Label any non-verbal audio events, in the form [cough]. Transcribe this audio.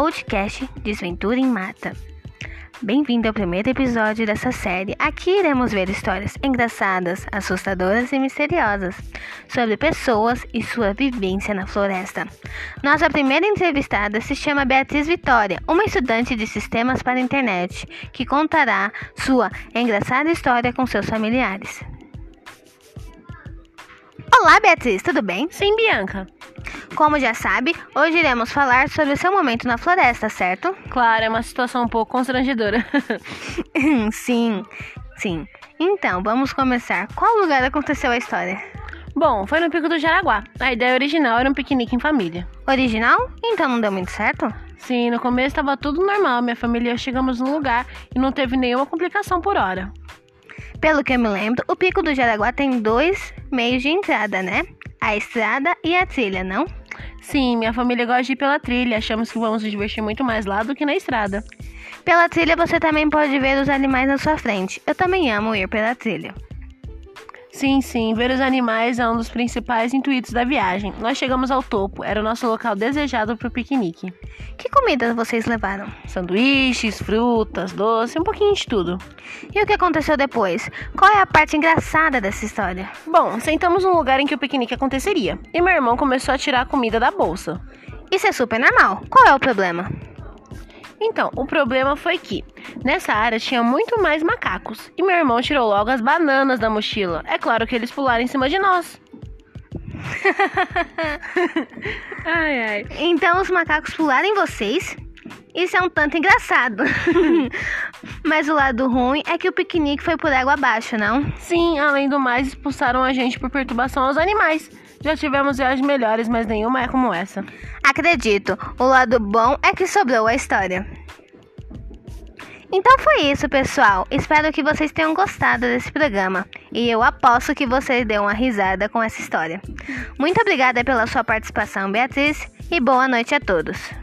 podcast Desventura em Mata. Bem-vindo ao primeiro episódio dessa série. Aqui iremos ver histórias engraçadas, assustadoras e misteriosas sobre pessoas e sua vivência na floresta. Nossa primeira entrevistada se chama Beatriz Vitória, uma estudante de sistemas para a internet, que contará sua engraçada história com seus familiares. Olá, Beatriz, tudo bem? Sim, Bianca. Como já sabe, hoje iremos falar sobre o seu momento na floresta, certo? Claro, é uma situação um pouco constrangedora. [laughs] sim, sim. Então, vamos começar. Qual lugar aconteceu a história? Bom, foi no Pico do Jaraguá. A ideia original era um piquenique em família. Original? Então não deu muito certo? Sim, no começo estava tudo normal. Minha família e eu chegamos no lugar e não teve nenhuma complicação por hora. Pelo que eu me lembro, o Pico do Jaraguá tem dois meios de entrada, né? A estrada e a trilha, não? Sim, minha família gosta de ir pela trilha. Achamos que vamos nos divertir muito mais lá do que na estrada. Pela trilha você também pode ver os animais na sua frente. Eu também amo ir pela trilha. Sim, sim, ver os animais é um dos principais intuitos da viagem. Nós chegamos ao topo, era o nosso local desejado para o piquenique. Que comidas vocês levaram? Sanduíches, frutas, doce, um pouquinho de tudo. E o que aconteceu depois? Qual é a parte engraçada dessa história? Bom, sentamos num lugar em que o piquenique aconteceria e meu irmão começou a tirar a comida da bolsa. Isso é super normal. Qual é o problema? Então, o problema foi que nessa área tinha muito mais macacos e meu irmão tirou logo as bananas da mochila. É claro que eles pularam em cima de nós. [laughs] ai, ai. Então os macacos pularam em vocês? Isso é um tanto engraçado. [laughs] Mas o lado ruim é que o piquenique foi por água abaixo, não? Sim, além do mais, expulsaram a gente por perturbação aos animais. Já tivemos viagens melhores, mas nenhuma é como essa. Acredito, o lado bom é que sobrou a história. Então foi isso, pessoal. Espero que vocês tenham gostado desse programa. E eu aposto que vocês deu uma risada com essa história. Muito obrigada pela sua participação, Beatriz, e boa noite a todos.